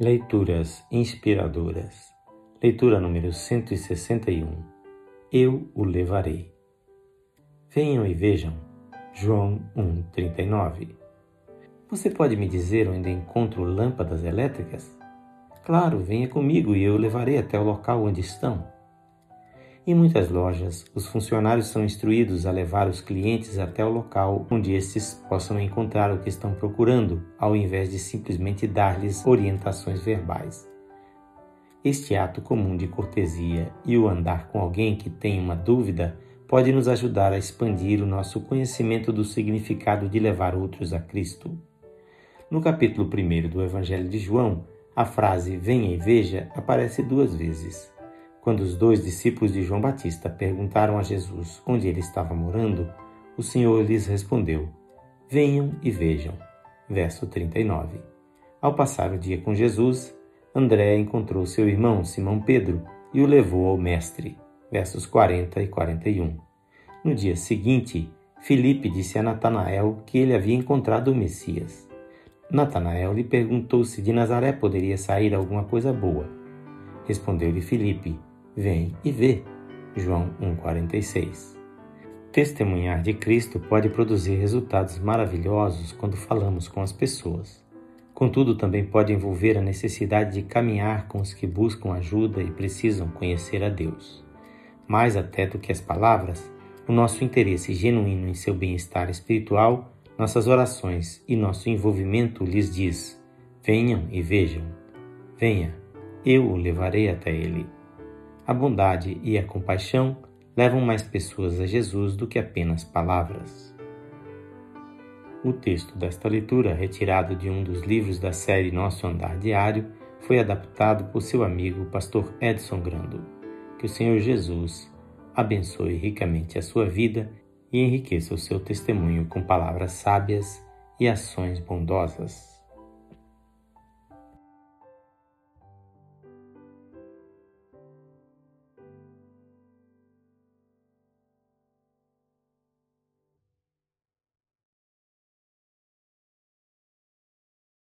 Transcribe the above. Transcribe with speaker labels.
Speaker 1: Leituras inspiradoras. Leitura número 161. Eu o levarei. Venham e vejam. João 1:39. Você pode me dizer onde encontro lâmpadas elétricas? Claro, venha comigo e eu o levarei até o local onde estão. Em muitas lojas, os funcionários são instruídos a levar os clientes até o local onde estes possam encontrar o que estão procurando, ao invés de simplesmente dar-lhes orientações verbais. Este ato comum de cortesia e o andar com alguém que tem uma dúvida pode nos ajudar a expandir o nosso conhecimento do significado de levar outros a Cristo. No capítulo 1 do Evangelho de João, a frase venha e veja aparece duas vezes. Quando os dois discípulos de João Batista perguntaram a Jesus onde ele estava morando, o Senhor lhes respondeu: Venham e vejam. Verso 39. Ao passar o dia com Jesus, André encontrou seu irmão Simão Pedro e o levou ao Mestre. Versos 40 e 41. No dia seguinte, Filipe disse a Natanael que ele havia encontrado o Messias. Natanael lhe perguntou se de Nazaré poderia sair alguma coisa boa. Respondeu-lhe Filipe: Vem e vê. João 1,46. Testemunhar de Cristo pode produzir resultados maravilhosos quando falamos com as pessoas. Contudo, também pode envolver a necessidade de caminhar com os que buscam ajuda e precisam conhecer a Deus. Mais até do que as palavras, o nosso interesse genuíno em seu bem-estar espiritual, nossas orações e nosso envolvimento lhes diz: Venham e vejam. Venha, eu o levarei até ele. A bondade e a compaixão levam mais pessoas a Jesus do que apenas palavras. O texto desta leitura, retirado de um dos livros da série Nosso Andar Diário, foi adaptado por seu amigo pastor Edson Grando. Que o Senhor Jesus abençoe ricamente a sua vida e enriqueça o seu testemunho com palavras sábias e ações bondosas.